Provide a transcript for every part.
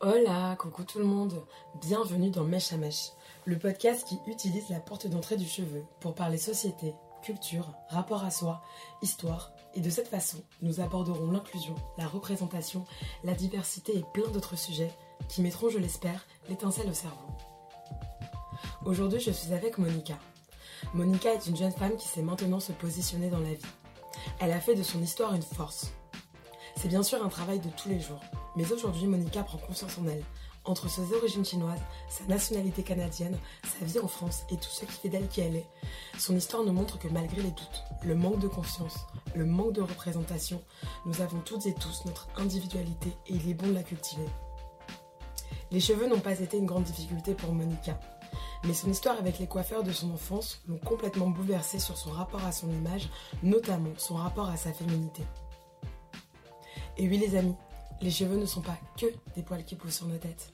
Hola, coucou tout le monde, bienvenue dans Mèche à Mèche, le podcast qui utilise la porte d'entrée du cheveu pour parler société, culture, rapport à soi, histoire, et de cette façon, nous aborderons l'inclusion, la représentation, la diversité et plein d'autres sujets qui mettront, je l'espère, l'étincelle au cerveau. Aujourd'hui, je suis avec Monica. Monica est une jeune femme qui sait maintenant se positionner dans la vie. Elle a fait de son histoire une force. C'est bien sûr un travail de tous les jours, mais aujourd'hui, Monica prend conscience en elle. Entre ses origines chinoises, sa nationalité canadienne, sa vie en France et tout ce qui fait d'elle qui elle est, son histoire nous montre que malgré les doutes, le manque de confiance, le manque de représentation, nous avons toutes et tous notre individualité et il est bon de la cultiver. Les cheveux n'ont pas été une grande difficulté pour Monica, mais son histoire avec les coiffeurs de son enfance l'ont complètement bouleversée sur son rapport à son image, notamment son rapport à sa féminité. Et oui les amis, les cheveux ne sont pas que des poils qui poussent sur nos têtes.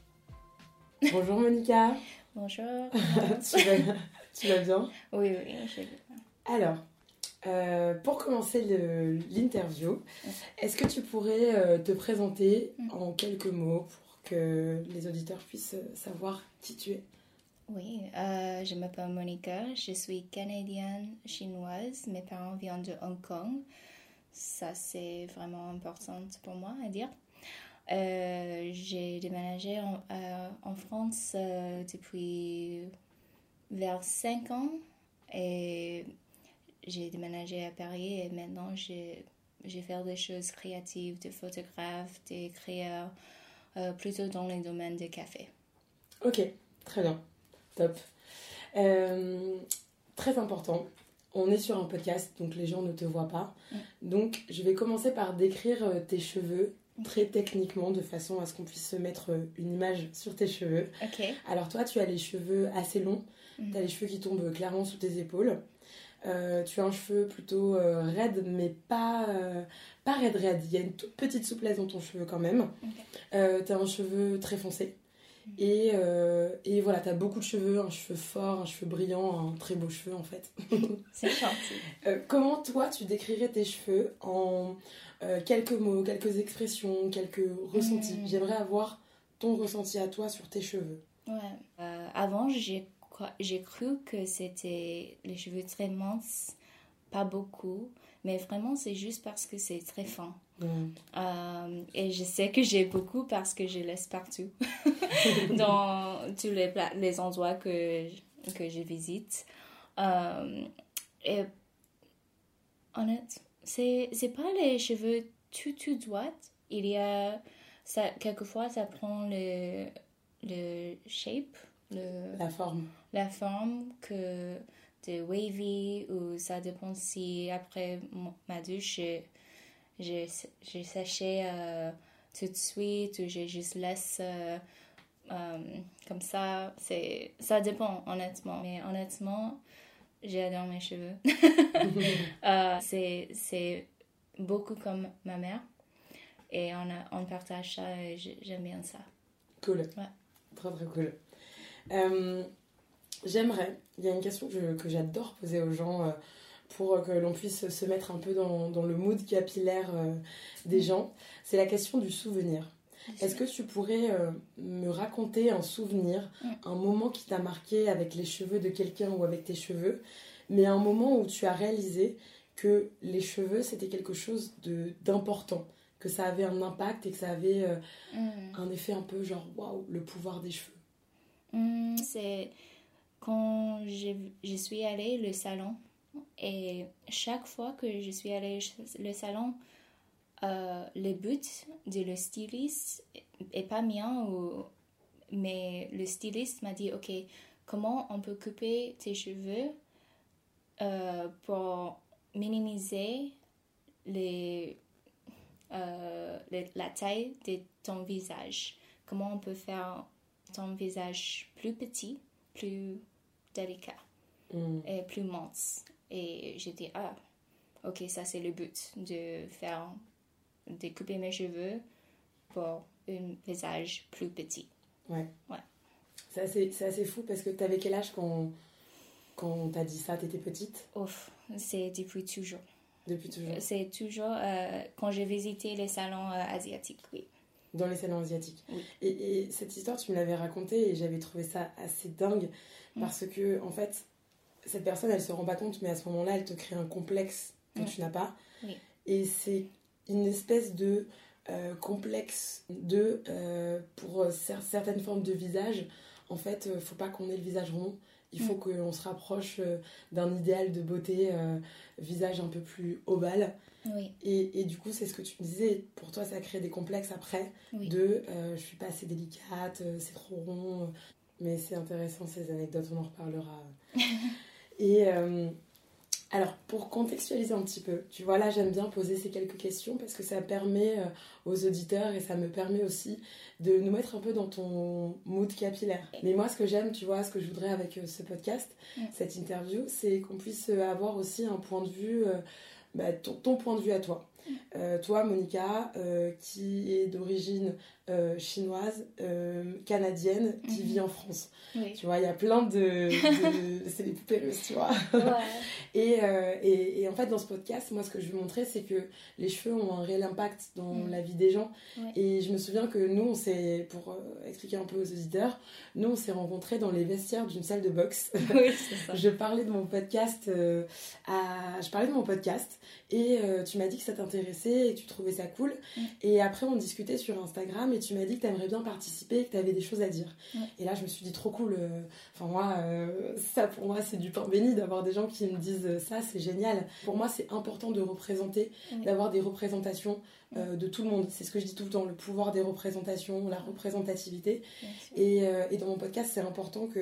Bonjour Monica. Bonjour. tu, vas, tu, vas, bien? Oui, oui, je vais bien. Alors, euh, pour commencer l'interview, est-ce que tu pourrais euh, te présenter Mm. en quelques mots pour que les auditeurs puissent savoir qui tu es? Oui, euh, je m'appelle Monica, je suis canadienne chinoise, mes parents viennent de Hong Kong. Ça, c'est vraiment important pour moi à dire. Euh, j'ai déménagé en, euh, en France euh, depuis vers 5 ans et j'ai déménagé à Paris et maintenant j'ai fait des choses créatives, de photographe, d'écrire, euh, plutôt dans les domaines des cafés. Ok, très bien, top. Très important, on est sur un podcast, donc les gens ne te voient pas. Mm. Donc je vais commencer par décrire tes cheveux très techniquement, de façon à ce qu'on puisse se mettre euh, une image sur tes cheveux. Alors toi, tu as les cheveux assez longs, Mhm. tu as les cheveux qui tombent clairement sous tes épaules. Euh, tu as un cheveu plutôt euh, raide, mais pas, euh, pas raide raide. Il y a une toute petite souplesse dans ton cheveu quand même. Tu as un cheveu très foncé. Et, euh, et voilà, tu as beaucoup de cheveux, un cheveu fort, un cheveu brillant, un très beau cheveu en fait. C'est gentil. Comment toi tu décrirais tes cheveux en euh, quelques mots, quelques expressions, quelques ressentis Mm. J'aimerais avoir ton ressenti à toi sur tes cheveux. Ouais. Euh, avant, j'ai cru que c'était les cheveux très minces, pas beaucoup, mais vraiment c'est juste parce que c'est très fin. Euh, et je sais que j'ai beaucoup parce que je laisse partout, dans tous les, les endroits que, que je visite. Et honnête, c'est c'est pas les cheveux tout tout droits. Il y a ça quelquefois ça prend le le shape, le La forme. la forme que de wavy ou ça dépend si après ma douche je séché euh, tout de suite ou je juste laisse euh, euh, comme ça c'est ça dépend honnêtement mais honnêtement j'adore mes cheveux Euh, c'est c'est beaucoup comme ma mère et on, a, on partage ça et j'ai- j'aime bien ça Cool. Ouais. Très très cool. Euh, J'aimerais, il y a une question que j'adore poser aux gens euh, pour que l'on puisse se mettre un peu dans, dans le mood capillaire euh, des gens. C'est la question du souvenir. Est-ce que tu pourrais euh, me raconter un souvenir, Mm. un moment qui t'a marqué avec les cheveux de quelqu'un ou avec tes cheveux, mais un moment où tu as réalisé que les cheveux c'était quelque chose de d'important, que ça avait un impact et que ça avait euh, Mm. un effet un peu genre waouh, le pouvoir des cheveux? Hmm, c'est quand je, je suis allée au salon et chaque fois que je suis allée au salon, euh, le but de le styliste est pas mien, ou, mais le styliste m'a dit ok, comment on peut couper tes cheveux euh, pour minimiser les, euh, la taille de ton visage? Comment on peut faire ton visage plus petit, plus délicat Mm. et plus mince? Et j'ai dit, ah, ok, ça c'est le but, de faire, de couper mes cheveux pour un visage plus petit. Ouais. Ouais. C'est assez, fou parce que t'avais quel âge quand, quand on t'a dit ça? T'étais petite? Ouf, c'est depuis toujours. Depuis toujours C'est toujours euh, quand j'ai visité les salons euh, asiatiques, oui. dans les salons asiatiques. Oui. Et, et cette histoire, tu me l'avais racontée et j'avais trouvé ça assez dingue Mm. parce que, en fait, cette personne, elle se rend pas compte, mais à ce moment-là, elle te crée un complexe que Mm. tu n'as pas. Oui. Et c'est une espèce de euh, complexe de, euh, pour cer- certaines formes de visage, en fait, euh, faut pas qu'on ait le visage rond. Il faut Mm. qu'on se rapproche euh, d'un idéal de beauté, euh, visage un peu plus ovale. Oui, Et, et du coup, c'est ce que tu me disais, pour toi, ça crée des complexes après, oui. de euh, je suis pas assez délicate, euh, c'est trop rond. Mais c'est intéressant ces anecdotes, on en reparlera. et euh, alors, pour contextualiser un petit peu, tu vois, là, j'aime bien poser ces quelques questions parce que ça permet euh, aux auditeurs et ça me permet aussi de nous mettre un peu dans ton mood capillaire. Mais moi, ce que j'aime, tu vois, ce que je voudrais avec euh, ce podcast, cette interview, c'est qu'on puisse euh, avoir aussi un point de vue, bah, ton, ton point de vue à toi. Euh, toi, Monica, euh, qui est d'origine euh, chinoise, canadienne, qui Mhm. vit en France. Oui. Tu vois, il y a plein de. de- c'est des poupées russes, tu vois. Ouais. Et, et, et en fait, dans ce podcast, moi, ce que je veux montrer, c'est que les cheveux ont un réel impact dans Mm. la vie des gens. Ouais. Et je me souviens que nous, on s'est, pour expliquer un peu aux auditeurs, nous, on s'est rencontrés dans les vestiaires d'une salle de boxe. oui, c'est ça. je parlais de mon podcast à... Je parlais de mon podcast et tu m'as dit que ça t'intéressait et tu trouvais ça cool. Et après, on discutait sur Instagram et tu m'as dit que tu aimerais bien participer et que tu avais des choses à dire. Et là, je me suis dit trop cool. euh, Enfin, moi, euh, ça pour moi, c'est du pain béni d'avoir des gens qui me disent ça, c'est génial. Pour moi, c'est important de représenter, d'avoir des représentations euh, de tout le monde. C'est ce que je dis tout le temps, le pouvoir des représentations, la représentativité. Et, euh, et dans mon podcast, c'est important que,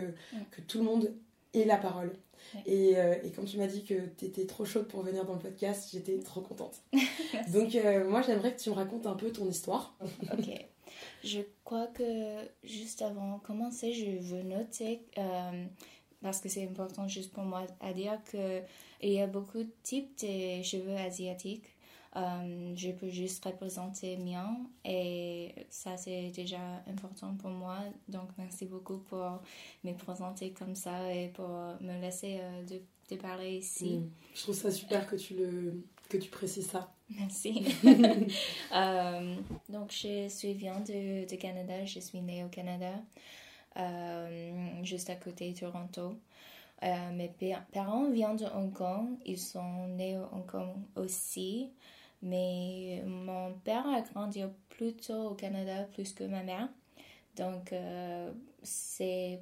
que tout le monde ait la parole. Ouais. Et, euh, et quand tu m'as dit que tu étais trop chaude pour venir dans le podcast, j'étais trop contente. Donc euh, moi, j'aimerais que tu me racontes un peu ton histoire. Ok. Je crois que juste avant de commencer, je veux noter, euh, parce que c'est important juste pour moi à dire qu'il y a beaucoup de types de cheveux asiatiques. Euh, je peux juste représenter mien et ça c'est déjà important pour moi. Donc merci beaucoup pour me présenter comme ça et pour me laisser euh, de, de parler ici. Mm. Je trouve ça super que tu, le, que tu précises ça. Merci. Euh, donc, je suis viens de, de Canada. Je suis née au Canada, euh, juste à côté de Toronto. Euh, mes pa- parents viennent de Hong Kong. Ils sont nés au Hong Kong aussi. Mais mon père a grandi plutôt au Canada plus que ma mère. Donc, euh, c'est...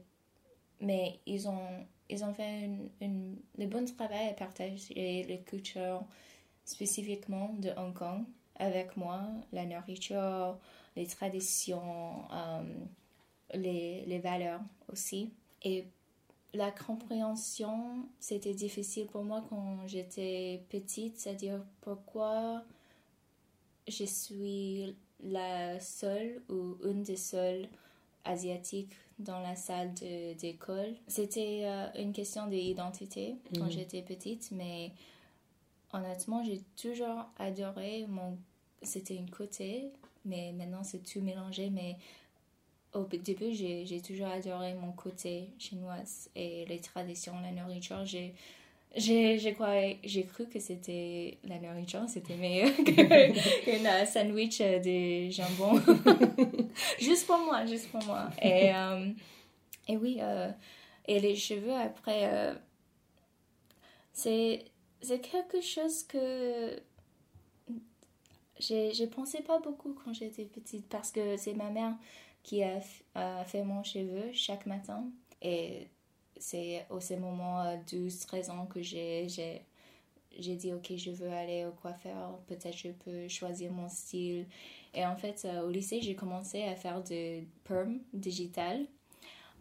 Mais ils ont, ils ont fait une, le bon travail à partager les cultures spécifiquement de Hong Kong avec moi, la nourriture, les traditions, euh, les, les valeurs aussi. La compréhension, c'était difficile pour moi quand j'étais petite, c'est-à-dire pourquoi je suis la seule ou une des seules asiatiques dans la salle d'école. C'était euh, une question d'identité quand Mhm. j'étais petite, mais honnêtement, j'ai toujours adoré mon... C'était une côté, mais maintenant c'est tout mélangé, mais au début, j'ai toujours adoré mon côté chinoise et les traditions, la nourriture. J'ai j'ai cru que c'était la nourriture, c'était meilleur qu'un sandwich euh, de jambon. juste pour moi, juste pour moi. Et, euh, et oui, euh, et les cheveux après, euh, c'est quelque chose que j'ai pensé pas beaucoup quand j'étais petite parce que c'est ma mère qui a, fait mon cheveu chaque matin. Et c'est au ces moments euh, 12-13 ans que j'ai j'ai j'ai dit ok je veux aller au coiffeur peut-être je peux choisir mon style. Et en fait euh, au lycée j'ai commencé à faire de perm digital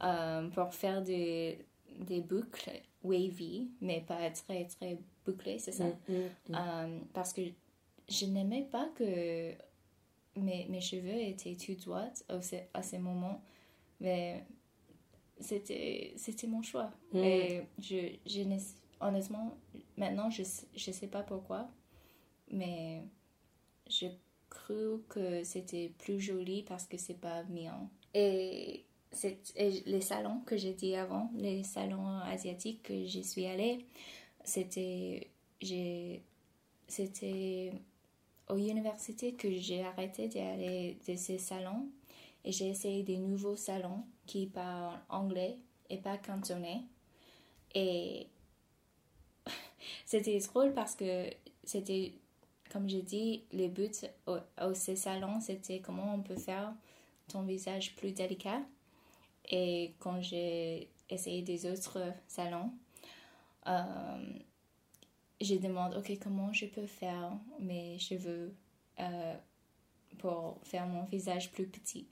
euh, pour faire des des boucles wavy mais pas très très bouclées c'est ça? Mm, mm, mm. euh, parce que je n'aimais pas que mes, mes cheveux étaient tout droits à ce, moments. Mais c'était, mon choix. Mm. Et je, je honnêtement, maintenant, je ne sais pas pourquoi. Mais j'ai cru que c'était plus joli parce que c'est pas mien. Et, et les salons que j'ai dit avant, les salons asiatiques que j'y suis allée, c'était c'était au université que j'ai arrêté d'aller de ces salons et j'ai essayé des nouveaux salons qui parlent anglais et pas cantonais. Et c'était drôle parce que c'était, comme j'ai dit, le but au, au ces salons, c'était comment on peut faire ton visage plus délicat. Et quand j'ai essayé des autres salons, euh, je demande, ok, comment je peux faire mes cheveux euh, pour faire mon visage plus petit?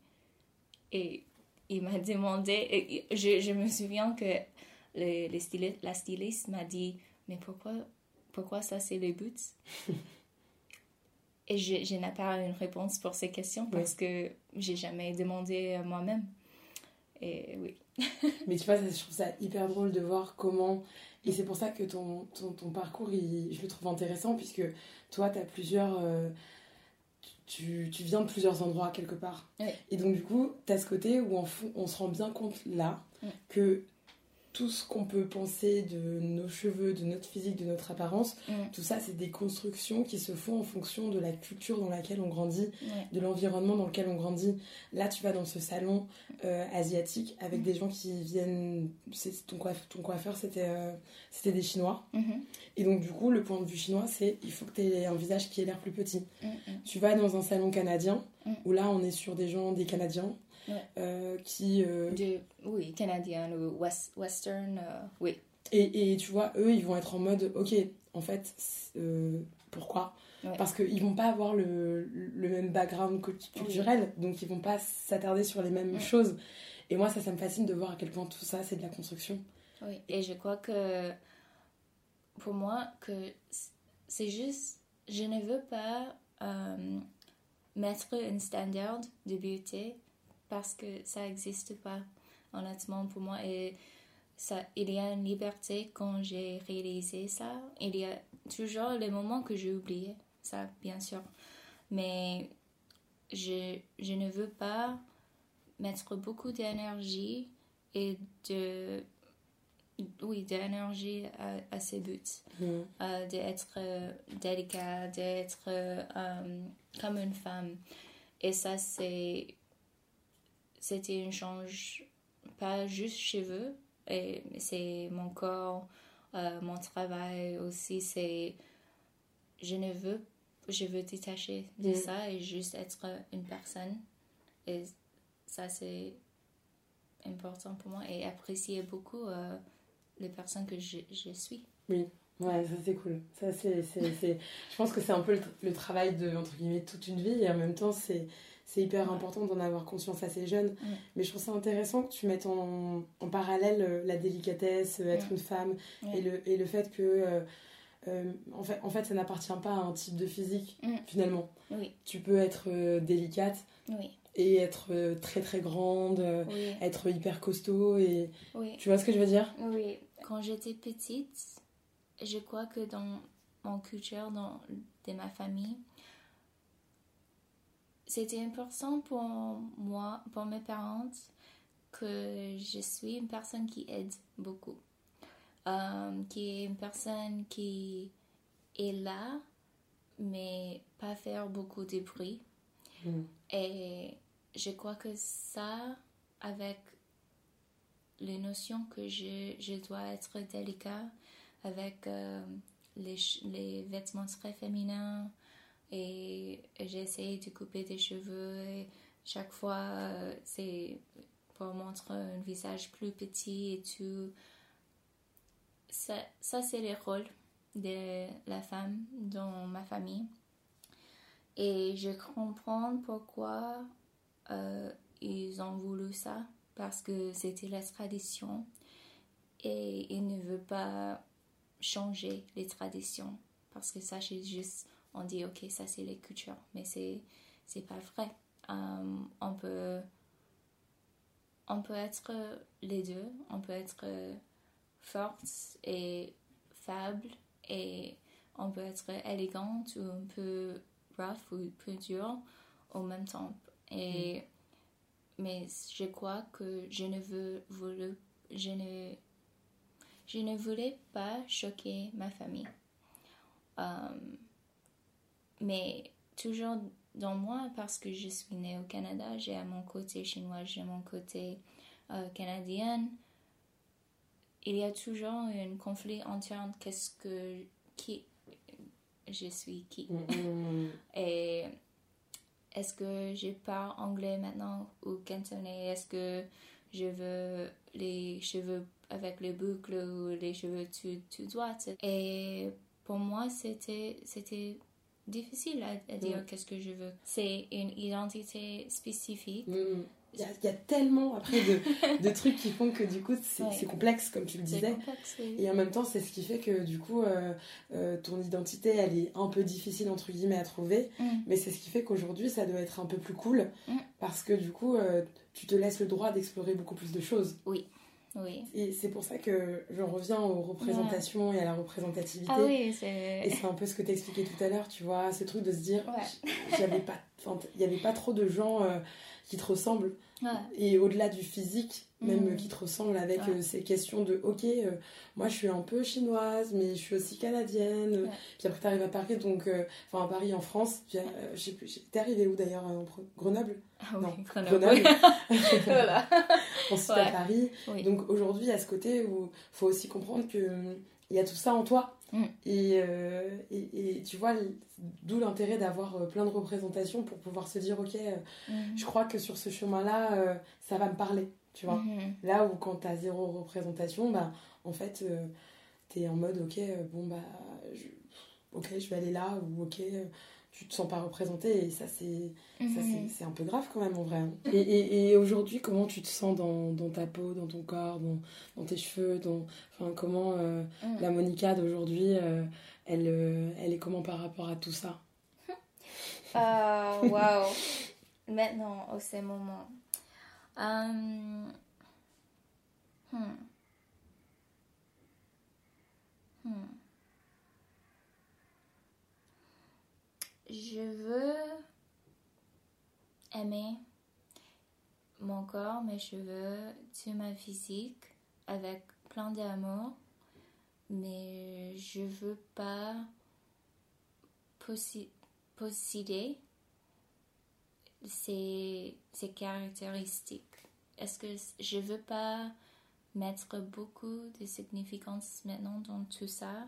Et il m'a demandé, je, je, me souviens que le, le styliste, la styliste m'a dit, mais pourquoi, pourquoi ça c'est le but Et je, je n'ai pas une réponse pour ces questions parce que j'ai jamais demandé moi-même. Et oui. Mais tu vois, je trouve ça hyper drôle de voir comment et c'est pour ça que ton, ton, ton parcours, il, je le trouve intéressant, puisque toi, tu as plusieurs. Euh, tu, tu, viens de plusieurs endroits quelque part. Et donc, du coup, tu as ce côté où on, on se rend bien compte là que tout ce qu'on peut penser de nos cheveux, de notre physique, de notre apparence, mm. tout ça, c'est des constructions qui se font en fonction de la culture dans laquelle on grandit, de l'environnement dans lequel on grandit. Là, tu vas dans ce salon euh, asiatique avec mm. des gens qui viennent. Ton, coiffeur, ton coiffeur, c'était euh, c'était des Chinois. Mm-hmm. Et donc, du coup, le point de vue chinois, c'est il faut que tu aies un visage qui ait l'air plus petit. Mm, tu vas dans un salon canadien où là, on est sur des gens, des Canadiens euh, qui... Euh, oui, canadien ou western, euh, oui. Et, et, tu vois, eux, ils vont être en mode, ok, en fait, pourquoi? Parce qu'ils vont pas avoir le, le même background culturel, donc ils vont pas s'attarder sur les mêmes choses. Et moi, ça, ça me fascine de voir à quel point tout ça, c'est de la construction. Oui, et je crois que pour moi, que c'est juste, je ne veux pas mettre un standard de beauté parce que ça n'existe pas, honnêtement, pour moi. Et ça, il y a une liberté quand j'ai réalisé ça. Il y a toujours les moments que j'ai oublié, ça, bien sûr. Mais je, je ne veux pas mettre beaucoup d'énergie et de oui, d'énergie à, à, ces buts, mm. euh, d'être euh, délicat, d'être euh, comme une femme. Et ça, c'est c'était une change, pas juste cheveux, et c'est mon corps, euh, mon travail aussi, c'est je ne veux, je veux détacher de mm. ça et juste être une personne. Et ça, c'est important pour moi et apprécier beaucoup euh, les personnes que je, je suis. Oui. Ouais, ça c'est cool. Ça, c'est, Je pense que c'est un peu le, le, travail de, entre guillemets, toute une vie et en même temps, c'est, c'est hyper important d'en avoir conscience assez jeune. Mais je trouve ça intéressant que tu mettes en, en parallèle euh, la délicatesse, euh, être une femme, et, le, et le fait que, euh, en, fait, en fait, ça n'appartient pas à un type de physique, mm. finalement. Oui. Tu peux être délicate. Et être très très grande, être hyper costaud et tu vois ce que je veux dire? Oui, quand j'étais petite, je crois que dans mon culture, dans de ma famille, c'était important pour moi, pour mes parents, que je suis une personne qui aide beaucoup. Euh, qui est une personne qui est là, mais pas faire beaucoup de bruit. Mm. Et je crois que ça, avec les notions que je, je dois être délicat, avec euh, les, les vêtements très féminins, et j'ai de couper des cheveux et chaque fois euh, c'est pour montrer un visage plus petit et tout. Ça, ça c'est le rôle de la femme dans ma famille. Et je comprends pourquoi euh, ils ont voulu ça, parce que c'était la tradition et ils ne veulent pas changer les traditions, parce que ça c'est juste on dit ok ça c'est les cultures. Mais c'est c'est pas vrai. Euh, on peut on peut être les deux. On peut être forte et faible et on peut être élégante ou un peu rough ou un peu dur au même temps. Et mm. mais je crois que je ne veux je ne je ne voulais pas choquer ma famille. Euh, mais toujours dans moi parce que je suis née au Canada. J'ai à mon côté chinois, j'ai mon côté euh, canadien. Il y a toujours un conflit interne. Qu'est-ce que. Qui. Je suis qui. Mm, Et est-ce que je parle anglais maintenant ou cantonais? Est-ce que je veux les cheveux avec les boucles ou les cheveux tout, tout droits? Et pour moi, c'était, c'était difficile à, à dire Mm. qu'est-ce que je veux. C'est une identité spécifique. mm. Il y, a, il y a tellement après de, de trucs qui font que du coup c'est Ouais. complexe comme tu le disais. complexe, oui. Et en même temps, c'est ce qui fait que du coup, euh, euh, ton identité, elle est un peu difficile entre guillemets à trouver. Mm. Mais c'est ce qui fait qu'aujourd'hui, ça doit être un peu plus cool. Mm. Parce que du coup, euh, tu te laisses le droit d'explorer beaucoup plus de choses. Oui. Et c'est pour ça que je reviens aux représentations et à la représentativité. Ah oui, Et c'est. un peu ce que tu expliqué tout à l'heure, tu vois, ce truc de se dire, Ouais. il n'y avait pas trop de gens euh, qui te ressemblent. Ouais. Et au-delà du physique, même Mm. qui te ressemblent avec Ouais. euh, ces questions de, ok, euh, moi je suis un peu chinoise, mais je suis aussi canadienne. Ouais. Puis après, t'arrives à Paris, donc, euh, enfin à Paris en France. T'es arrivé où d'ailleurs Grenoble? Ah Non, oui, Grenoble. Grenoble. voilà. Ensuite à Paris. Oui. Donc aujourd'hui, à ce côté où faut aussi comprendre que il y a tout ça en toi. Mm. Et, euh, et, et tu vois, d'où l'intérêt d'avoir euh, plein de représentations pour pouvoir se dire, ok, euh, Mhm. je crois que sur ce chemin-là, euh, ça va me parler, tu vois. Mhm. Là où quand t'as zéro représentation, bah, en fait, euh, t'es en mode, ok, bon, bah, je, ok, je vais aller là, ou ok, tu te sens pas représenté, et ça, c'est ça, c'est- Mhm. c'est un peu grave quand même en vrai. hein. Et, et, et aujourd'hui, comment tu te sens dans, dans ta peau, dans ton corps, dans, dans tes cheveux dans, enfin, Comment euh, la Monica d'aujourd'hui, euh, elle, euh, elle est comment par rapport à tout ça? Waouh. Maintenant, au ce moment. Hum, hmm. Hmm. Je veux aimer mon corps, mes cheveux, tout ma physique avec plein d'amour, mais je veux pas posséder ces, caractéristiques. Est-ce que je veux pas mettre beaucoup de significance maintenant dans tout ça?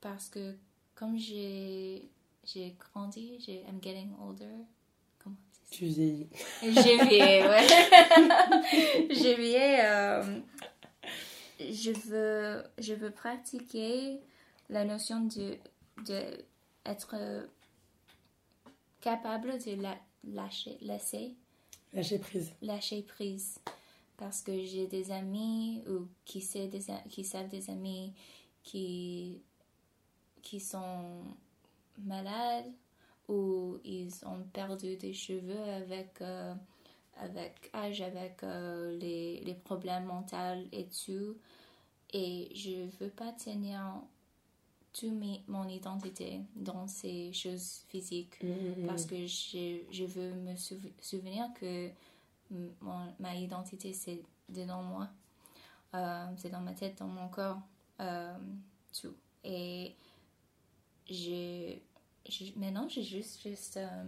Parce que comme j'ai j'ai grandi, j'ai I'm getting older. Comment ça? Tu vieillis. J'ai vieilli, ouais. J'ai vieilli. euh, je veux, je veux pratiquer la notion de, de être capable de la, lâcher, laisser, Lâcher prise. lâcher prise. Parce que j'ai des amis ou qui, sait des, a- qui savent des amis qui, qui sont malades ou ils ont perdu des cheveux avec, euh, avec âge, avec euh, les, les problèmes mentaux et tout. Et je veux pas tenir toute mon identité dans ces choses physiques Mhm, parce que je, je veux me souv- souvenir que mon- ma identité c'est dedans moi. Euh, c'est dans ma tête dans mon corps tout. Et je, je- maintenant j'ai juste juste euh,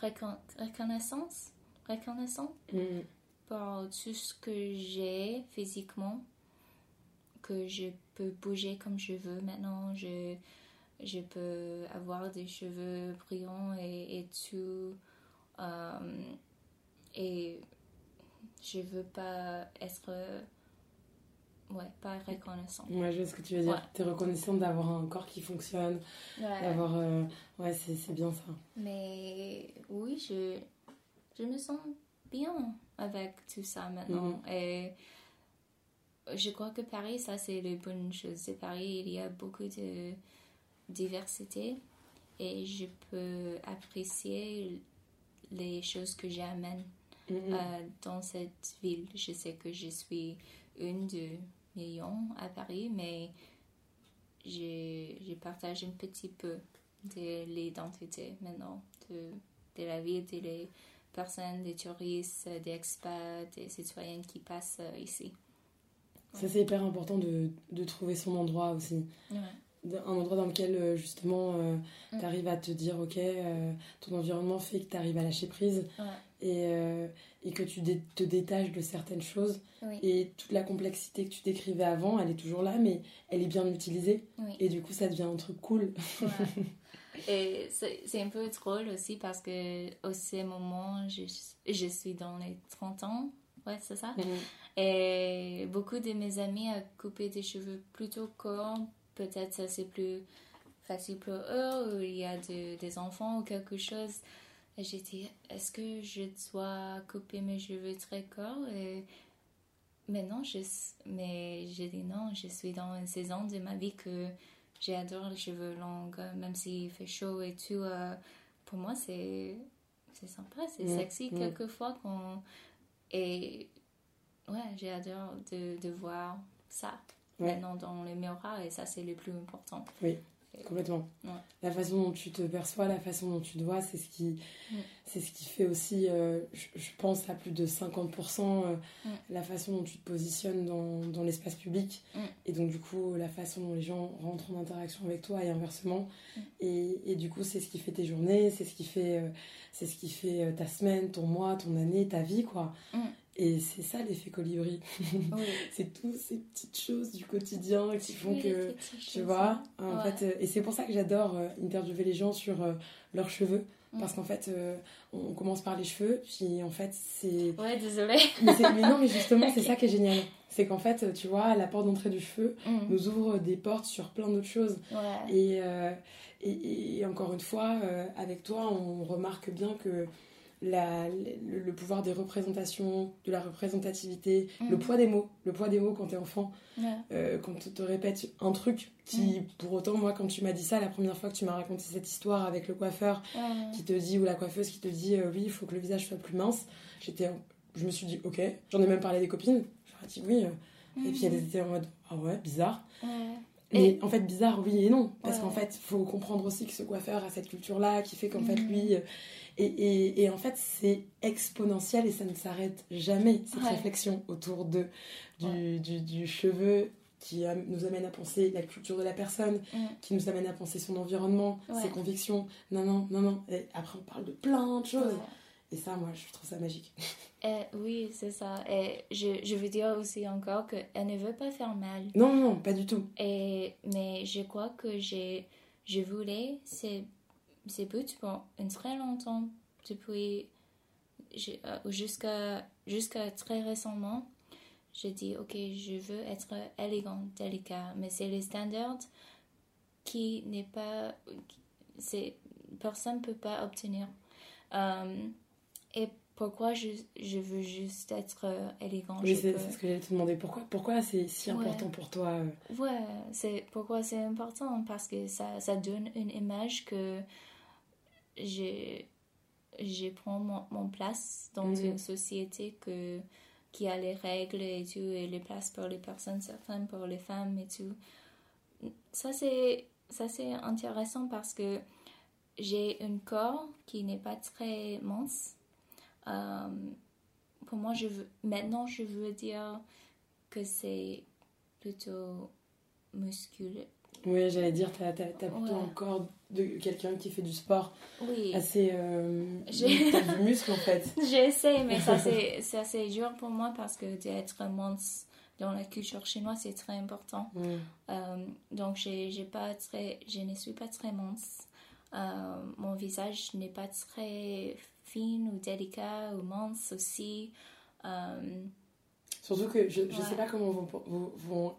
recon- reconnaissance reconnaissant mhm. pour tout ce que j'ai physiquement, que je peux bouger comme je veux maintenant, je, je peux avoir des cheveux brillants et, et tout. euh, et je veux pas être. Ouais, pas reconnaissant. Ouais, je vois ce que tu veux dire. Ouais. T'es reconnaissante d'avoir un corps qui fonctionne, Ouais. d'avoir... euh, Ouais, c'est bien ça. Mais oui, je, je me sens bien avec tout ça maintenant. Et je crois que Paris, ça c'est la bonne chose. C'est Paris, il y a beaucoup de diversité et je peux apprécier les choses que j'amène Mhm. euh, dans cette ville. Je sais que je suis une de millions à Paris, mais je partage un petit peu de l'identité maintenant de, de la ville, de les personnes, des touristes, des expats, des citoyennes qui passent euh, ici. Ça, c'est hyper important de, de trouver son endroit aussi. Ouais. Un endroit dans lequel euh, justement Mm. tu arrives à te dire ok euh, ton environnement fait que tu arrives à lâcher prise Ouais. et, euh, et que tu dé- te détaches de certaines choses Oui. et toute la complexité que tu décrivais avant elle est toujours là mais elle est bien utilisée Oui. et du coup ça devient un truc cool Ouais. Et c'est c'est un peu drôle aussi parce que au ce moment, je, je suis dans les 30 ans. Ouais, c'est ça. Et beaucoup de mes amis ont coupé des cheveux plutôt courts. Peut-être ça c'est plus facile pour eux ou il y a de- des enfants ou quelque chose. Et j'ai dit, est-ce que je dois couper mes cheveux très courts? Et... Mais non, je, mais j'ai dit non, je suis dans une saison de ma vie que j'adore les cheveux longs, euh, même s'il fait chaud et tout. euh, pour moi, c'est c'est sympa, c'est sexy quelquefois. Qu'on... Et ouais, j'adore de, de voir ça. Maintenant dans le miroir et ça, c'est le plus important. complètement. Ouais. la façon dont tu te perçois la façon dont tu te vois c'est ce qui c'est ce qui fait aussi euh, je, je pense à plus de 50% euh, la façon dont tu te positionnes dans, dans l'espace public. Et donc du coup la façon dont les gens rentrent en interaction avec toi et inversement. Et, et du coup c'est ce qui fait tes journées c'est ce qui fait euh, c'est ce qui fait euh, ta semaine ton mois ton année ta vie quoi. Et c'est ça l'effet colibri Oui. c'est toutes ces petites choses du quotidien qui font Oui, que tu vois, hein. en fait, euh, et c'est pour ça que j'adore euh, interviewer les gens sur euh, leurs cheveux, Mm. parce qu'en fait, euh, on commence par les cheveux, puis en fait, c'est. Ouais, désolée. Mais, non, mais justement, c'est ça qui est génial. C'est qu'en fait, tu vois, la porte d'entrée du cheveu Mm. nous ouvre des portes sur plein d'autres choses. Ouais. Et, et, et encore une fois, avec toi, on remarque bien que la, le, le pouvoir des représentations, de la représentativité, Mm. le poids des mots, le poids des mots quand t'es enfant, euh, quand on te répète un truc qui, pour autant, moi, quand tu m'as dit ça la première fois que tu m'as raconté cette histoire avec le coiffeur qui te dit, ou la coiffeuse qui te dit, euh, oui, il faut que le visage soit plus mince, j'étais, je me suis dit, ok, j'en ai même parlé à des copines, ai dit oui, euh, et puis elles étaient en mode, ah ouais, bizarre. Mais en fait, bizarre, oui et non, parce Ouais. qu'en fait, il faut comprendre aussi que ce coiffeur a cette culture-là qui fait qu'en fait, lui. Et, et, et en fait, c'est exponentiel et ça ne s'arrête jamais, cette Ouais. réflexion autour de, du, Ouais. du, du cheveu qui nous amène à penser la culture de la personne, Mm. qui nous amène à penser son environnement, ses convictions. Non, non, non, non. Et après, on parle de plein de choses. Et ça, moi, je trouve ça magique. Euh, oui, c'est ça. Et je, je veux dire aussi encore qu'elle ne veut pas faire mal. Non, non, pas du tout. Et, mais je crois que je voulais ces buts pour un très longtemps, depuis euh, jusqu'à jusqu'à très récemment. J'ai dit, ok, je veux être élégant, délicat, mais c'est les standards qui n'est pas, c'est personne ne peut pas obtenir. Euh, et pourquoi je, je veux juste être euh, élégant Oui, c'est ce que j'allais te demander. Pourquoi, pourquoi c'est si Ouais. important pour toi Ouais, c'est pourquoi c'est important? Parce que ça, ça donne une image que je, je prends mon, mon place dans Mhm. une société que, qui a les règles et tout, et les places pour les personnes certaines, pour les femmes et tout. Ça, c'est, ça, c'est intéressant parce que j'ai un corps qui n'est pas très mince. Euh, pour moi, je veux, maintenant, je veux dire que c'est plutôt musculeux. Oui, j'allais dire, t'as as, plutôt Ouais. un corps de quelqu'un qui fait du sport Oui, assez. Euh, J'ai- t'as du muscle en fait. j'essaie, mais ça c'est, c'est dur pour moi parce que d'être mince dans la culture chinoise, c'est très important. Mm. Euh, donc, j'ai, j'ai pas très, je ne suis pas très mince. Euh, mon visage n'est pas très fin ou délicat ou mince aussi. Euh, Surtout que je, Ouais. sais pas comment vont, vont, vont-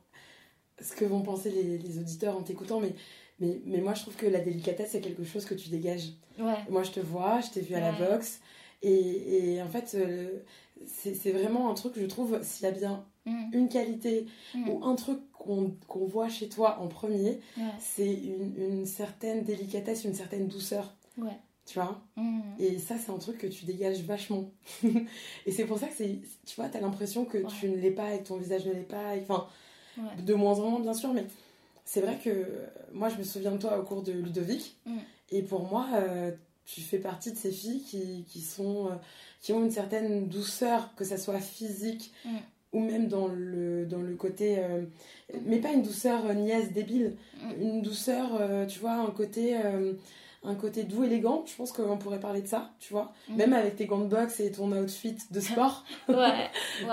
ce que vont penser les, les auditeurs en t'écoutant, mais, mais, mais moi je trouve que la délicatesse c'est quelque chose que tu dégages. ouais, Moi je te vois, je t'ai vu à la boxe, et, et en fait euh, c'est vraiment un truc que je trouve, s'il y a bien Mm, une qualité mm, ou un truc qu'on qu'on voit chez toi en premier, ouais, c'est une, une certaine délicatesse, une certaine douceur, ouais. tu vois? Mm, Et ça, c'est un truc que tu dégages vachement. et c'est pour ça que c'est, tu vois, t'as l'impression que Ouais. tu ne l'es pas et que ton visage ne l'est pas. Enfin, ouais. de moins en moins, bien sûr, mais c'est vrai que moi, je me souviens de toi au cours de Ludovic. Mm. Et pour moi, euh, tu fais partie de ces filles qui, qui, sont, euh, qui ont une certaine douceur, que ça soit physique Mm. ou même dans le, dans le côté. euh, mais pas une douceur niaise débile, Mm. une douceur, tu vois, un côté. un côté doux, élégant, je pense qu'on pourrait parler de ça, tu vois. Même avec tes gants de boxe et ton outfit de sport, Ouais, ouais.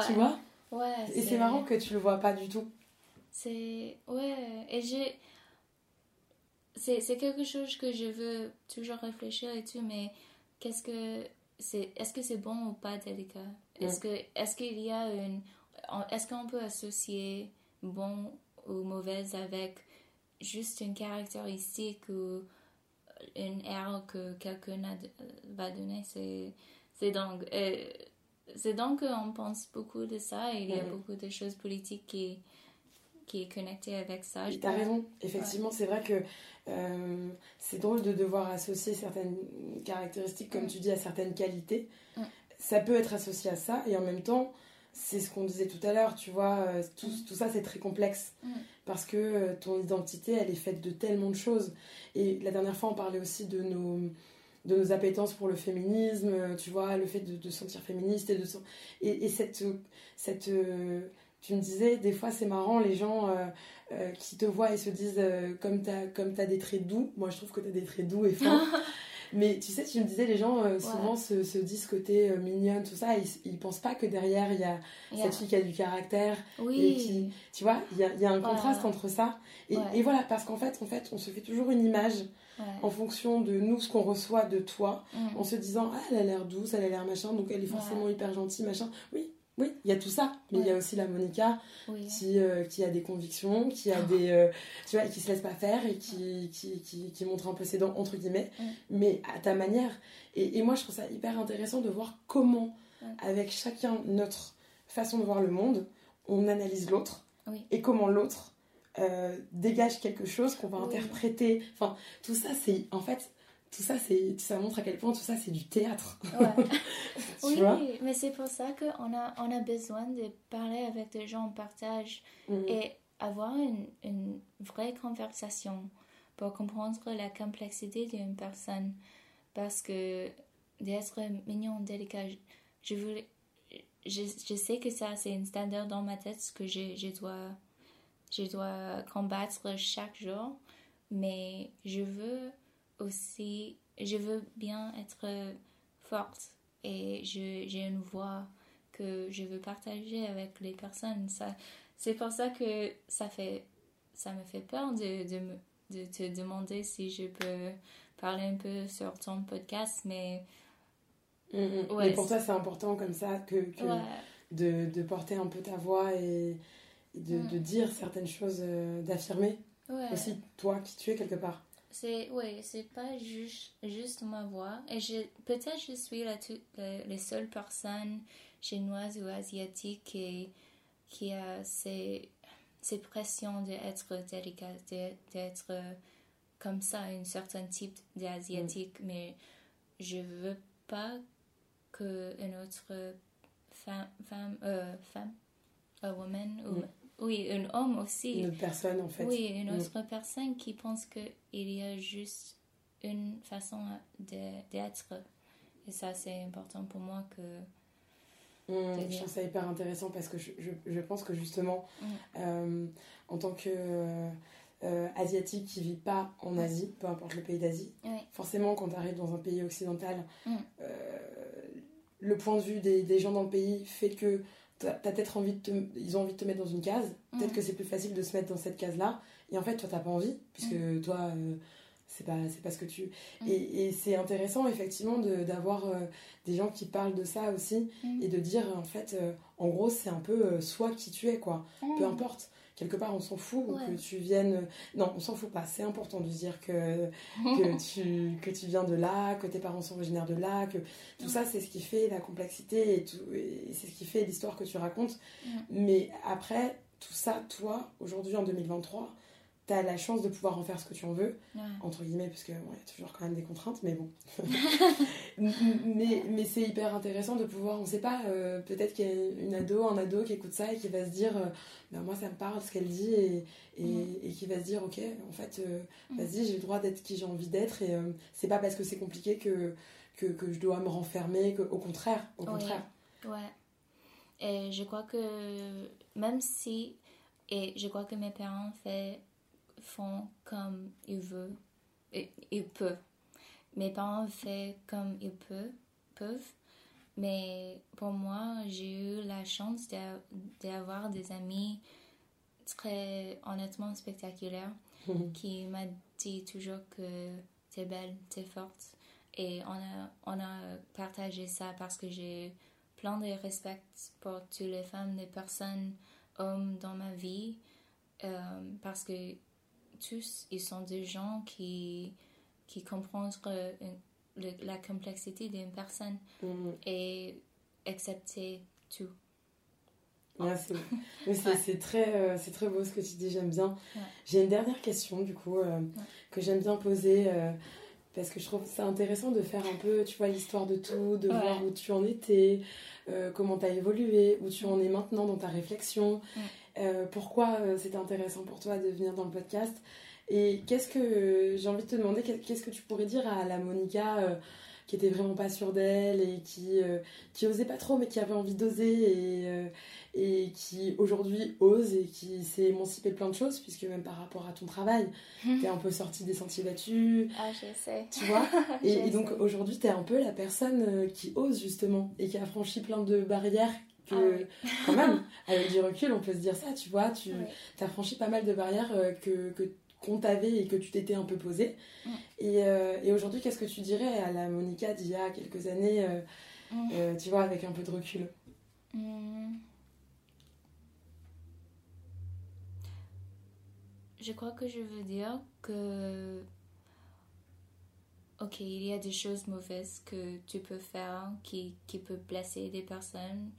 tu vois. Ouais, Et c'est marrant que tu le vois pas du tout. C'est. Ouais, et j'ai. C'est c'est quelque chose que je veux toujours réfléchir et tout, mais qu'est-ce que. c'est Est-ce que c'est bon ou pas délicat Est-ce que est-ce qu'il y a une. Est-ce qu'on peut associer bon ou mauvaise avec juste une caractéristique ou une erreur que quelqu'un va donner? C'est c'est donc. euh, c'est donc qu'on pense beaucoup de ça il y a beaucoup de choses politiques qui, qui est connectées avec ça. T'as pense. raison, effectivement, c'est vrai que euh, c'est drôle de devoir associer certaines caractéristiques, comme Mm. tu dis, à certaines qualités. Mm. Ça peut être associé à ça, et en même temps, c'est ce qu'on disait tout à l'heure, tu vois, euh, tout, tout ça c'est très complexe, Mm. parce que euh, ton identité, elle est faite de tellement de choses. Et la dernière fois, on parlait aussi de nos de nos appétences pour le féminisme, tu vois, le fait de, de se sentir féministe et de et, et cette cette tu me disais, des fois c'est marrant, les gens euh, euh, qui te voient et se disent euh, comme t'as comme t'as des traits doux. Moi je trouve que t'as des traits doux et fins. Mais tu sais, tu me disais, les gens euh, souvent se, se disent t'es euh, mignonne, tout ça, ils, ils pensent pas que derrière il y a Yeah. cette fille qui a du caractère. Oui. et qui- Tu vois, il y a, y a un Voilà. contraste entre ça. Et, Ouais. et voilà, parce qu'en fait, en fait, on se fait toujours une image Ouais. en fonction de nous, ce qu'on reçoit de toi, Mm. en se disant, ah, elle a l'air douce, elle a l'air machin, donc elle est forcément hyper gentille, machin. Oui, oui, il y a tout ça. Mais il y a aussi la Monica Oui. qui, euh, qui a des convictions, qui a des. euh, tu vois, qui se laisse pas faire et qui, qui, qui, qui montre un peu ses dents, entre guillemets, mais à ta manière. Et, et moi, je trouve ça hyper intéressant de voir comment, Ouais. avec chacun notre façon de voir le monde, on analyse l'autre Oui. et comment l'autre euh, dégage quelque chose qu'on va Oui. interpréter. Enfin, tout ça, c'est. En fait, tout ça, c'est, ça montre à quel point tout ça, c'est du théâtre. Ouais. oui, mais c'est pour ça qu'on a, on a besoin de parler avec des gens en partage Mhm. et avoir une, une vraie conversation pour comprendre la complexité d'une personne. Parce que d'être mignon, délicat, je, voulais- je, je sais que ça, c'est un standard dans ma tête que je, je, dois, je dois combattre chaque jour. Mais je veux aussi, je veux bien être forte et j'ai une voix que je veux partager avec les personnes. Ça, c'est pour ça que ça, fait, ça me fait peur de, de, me- de te demander si je peux parler un peu sur ton podcast, mais Mhm. Ouais, mais pour toi, c'est important comme ça que, que ouais, de, de porter un peu ta voix et, et de, Mm. de dire certaines choses, euh, d'affirmer ouais. aussi toi qui tu es quelque part. C'est ouais, c'est pas juste juste ma voix. Et je peut-être je suis la tout- la- les seules personnes chinoises ou asiatiques qui qui a ces ces pressions d'être délicate, d'être comme ça un certain type d'asiatique, mais je veux pas que une autre femme femme euh, femme a woman ou Mm. Oui un homme aussi Une autre personne en fait. oui, une Mm. autre personne qui pense qu'il y a juste une façon d'être. Et ça, c'est important pour moi que... Mm, je dire. trouve ça hyper intéressant parce que je, je, je pense que justement, Mm. euh, en tant que euh, asiatique qui vit pas en Asie, peu importe le pays d'Asie, Oui, forcément quand tu arrives dans un pays occidental, euh, le point de vue des, des gens dans le pays fait que t'as as, peut-être envie de te, ils ont envie de te mettre dans une case. Peut-être Mm. que c'est plus facile de se mettre dans cette case-là. Et en fait, toi, t'as pas envie, puisque toi, euh, c'est pas, c'est pas ce que tu. Mm. Et, et c'est intéressant, effectivement, de- d'avoir euh, des gens qui parlent de ça aussi et de dire, en fait, euh, en gros, c'est un peu soit qui tu es, quoi. Peu importe. Quelque part, on s'en fout. Ouais. que tu viennes. Non, on s'en fout pas. C'est important de dire que, que, tu, que tu viens de là, que tes parents sont originaires de là, que tout ça, c'est ce qui fait la complexité et, tout, et c'est ce qui fait l'histoire que tu racontes. Mais après, tout ça, toi, aujourd'hui en 2023, tu as la chance de pouvoir en faire ce que tu en veux, Ouais. entre guillemets, parce qu'il y a toujours quand même des contraintes, mais bon. Mais mais c'est hyper intéressant de pouvoir, on sait pas, euh, peut-être qu'il y a une ado, un ado qui écoute ça et qui va se dire, euh, ben moi ça me parle ce qu'elle dit, et, et, Mm. et qui va se dire, ok, en fait, euh, vas-y, j'ai le droit d'être qui j'ai envie d'être, et c'est pas parce que c'est compliqué que, que, que je dois me renfermer, que, au contraire, au Oui. contraire. Ouais. Et je crois que même si, et je crois que mes parents fait, font comme ils veulent, et, ils peuvent. Mes parents font comme ils peuvent, peuvent. Mais pour moi, j'ai eu la chance d'a- d'avoir des amis très honnêtement spectaculaires qui m'a dit toujours que t'es belle, t'es forte. Et on a, on a partagé ça parce que j'ai plein de respect pour toutes les femmes, les personnes, hommes dans ma vie. euh, parce que tous, ils sont des gens qui, qui comprennent euh, le- la complexité d'une personne Mhm. et accepter tout. Ouais, c'est Ouais. très, euh, c'est très beau ce que tu dis, j'aime bien. Ouais. J'ai une dernière question, du coup, euh, que j'aime bien poser, euh, parce que je trouve c'est intéressant de faire un peu, tu vois, l'histoire de tout, de voir où tu en étais, comment tu as évolué, où tu en es maintenant dans ta réflexion. Euh, pourquoi euh, c'était intéressant pour toi de venir dans le podcast. Et qu'est-ce que, j'ai envie de te demander, qu'est- qu'est-ce que tu pourrais dire à la Monica euh, qui était vraiment pas sûre d'elle et qui, euh, qui osait pas trop mais qui avait envie d'oser et, euh, et qui aujourd'hui ose et qui s'est émancipée de plein de choses puisque même par rapport à ton travail t'es un peu sortie des sentiers battus Ah, je sais. tu vois et, et donc aujourd'hui t'es un peu la personne qui ose justement et qui a franchi plein de barrières que Ah oui. quand même avec du recul on peut se dire ça tu vois tu Oui. as franchi pas mal de barrières euh, que, que qu'on t'avait et que tu t'étais un peu posé Mm. et, euh, et aujourd'hui qu'est-ce que tu dirais à la Monica d'il y a quelques années euh, Mm. euh, tu vois avec un peu de recul? Hmm. Je crois que je veux dire que, ok, il y a des choses mauvaises que tu peux faire qui, qui peuvent blesser des personnes.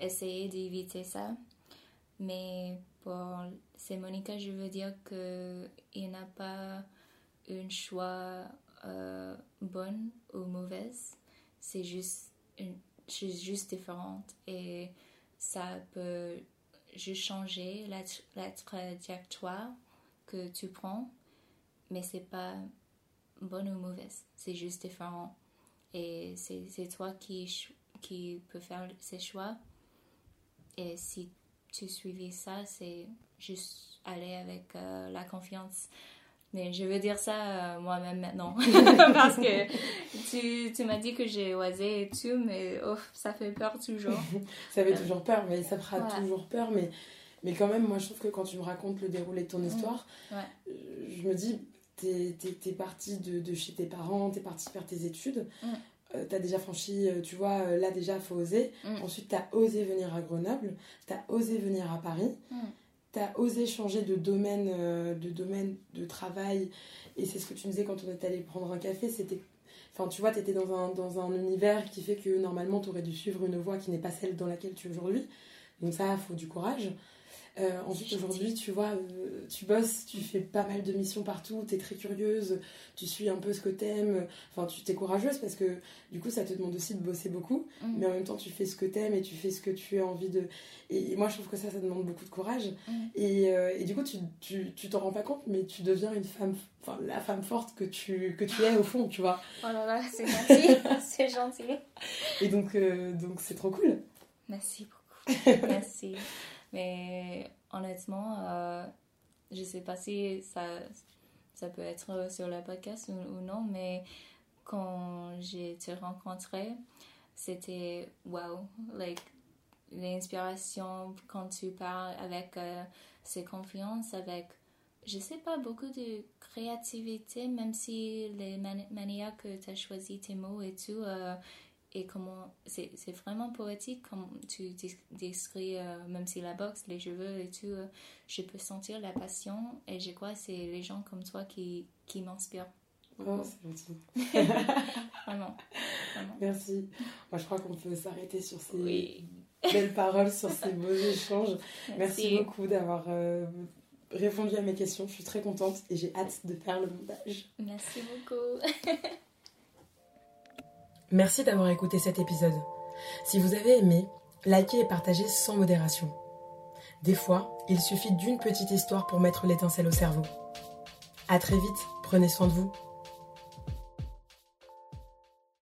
Essayer d'éviter ça. Mais pour c'est Monica, je veux dire que il n'a pas un choix euh, bonne ou mauvaise. C'est juste une suis juste différente et ça peut juste changer la, tra- la trajectoire que tu prends, mais c'est pas bonne ou mauvaise, c'est juste différent. Et c'est toi qui, qui peut faire ces choix. Et si tu suivis ça, c'est juste aller avec euh, la confiance. Mais je veux dire ça euh, moi-même maintenant. Parce que tu, tu m'as dit que j'ai osé et tout, mais oh, ça fait peur toujours. ça fait toujours peur mais ça fera toujours peur mais mais quand même moi je trouve que quand tu me racontes le déroulé de ton histoire Ouais. euh, je me dis t'es t'es- t'es partie de, de chez tes parents t'es partie faire tes études Mm. Euh, t'as déjà franchi euh, tu vois euh, là déjà faut oser Mm. ensuite t'as osé venir à Grenoble t'as osé venir à Paris Mm. t'as osé changer de domaine euh, de domaine de travail et c'est ce que tu me disais quand on est allé prendre un café c'était Enfin, tu vois, t'étais dans un, dans un univers qui fait que normalement, t'aurais dû suivre une voie qui n'est pas celle dans laquelle tu es aujourd'hui. Donc ça, faut du courage. Euh, ensuite, aujourd'hui, tu vois, euh, tu bosses, tu fais pas mal de missions partout, t'es très curieuse, tu suis un peu ce que t'aimes. Enfin, tu t'es courageuse parce que du coup, ça te demande aussi de bosser beaucoup. Mm. Mais en même temps, tu fais ce que t'aimes et tu fais ce que tu as envie de... Et moi, je trouve que ça, ça demande beaucoup de courage. Mm. Et, euh, et du coup, tu tu tu t'en rends pas compte, mais tu deviens une femme... Enfin, la femme forte que tu, que tu es au fond, tu vois. Oh là là, c'est gentil, c'est gentil. Et donc, euh, donc c'est trop cool. Merci beaucoup. Merci. Mais honnêtement, euh, je sais pas si ça, ça peut être sur le podcast ou, non, mais quand j'ai te rencontré, c'était wow, like l'inspiration quand tu parles avec euh, ces confiances, avec je sais pas beaucoup de créativité, même si les mani- manières que tu as choisi tes mots et tout, euh, et comment c'est c'est vraiment poétique comme tu dé- décris euh, même si la boxe les cheveux et tout euh, je peux sentir la passion et je crois que c'est les gens comme toi qui qui m'inspirent Oh, c'est gentil. vraiment vraiment Merci. Moi, je crois qu'on peut s'arrêter sur ces oui belles paroles, sur ces beaux échanges. Merci, beaucoup d'avoir euh, répondu à mes questions. Je suis très contente et j'ai hâte de faire le montage. merci beaucoup Merci d'avoir écouté cet épisode. Si vous avez aimé, likez et partagez sans modération. Des fois, il suffit d'une petite histoire pour mettre l'étincelle au cerveau. À très vite, prenez soin de vous.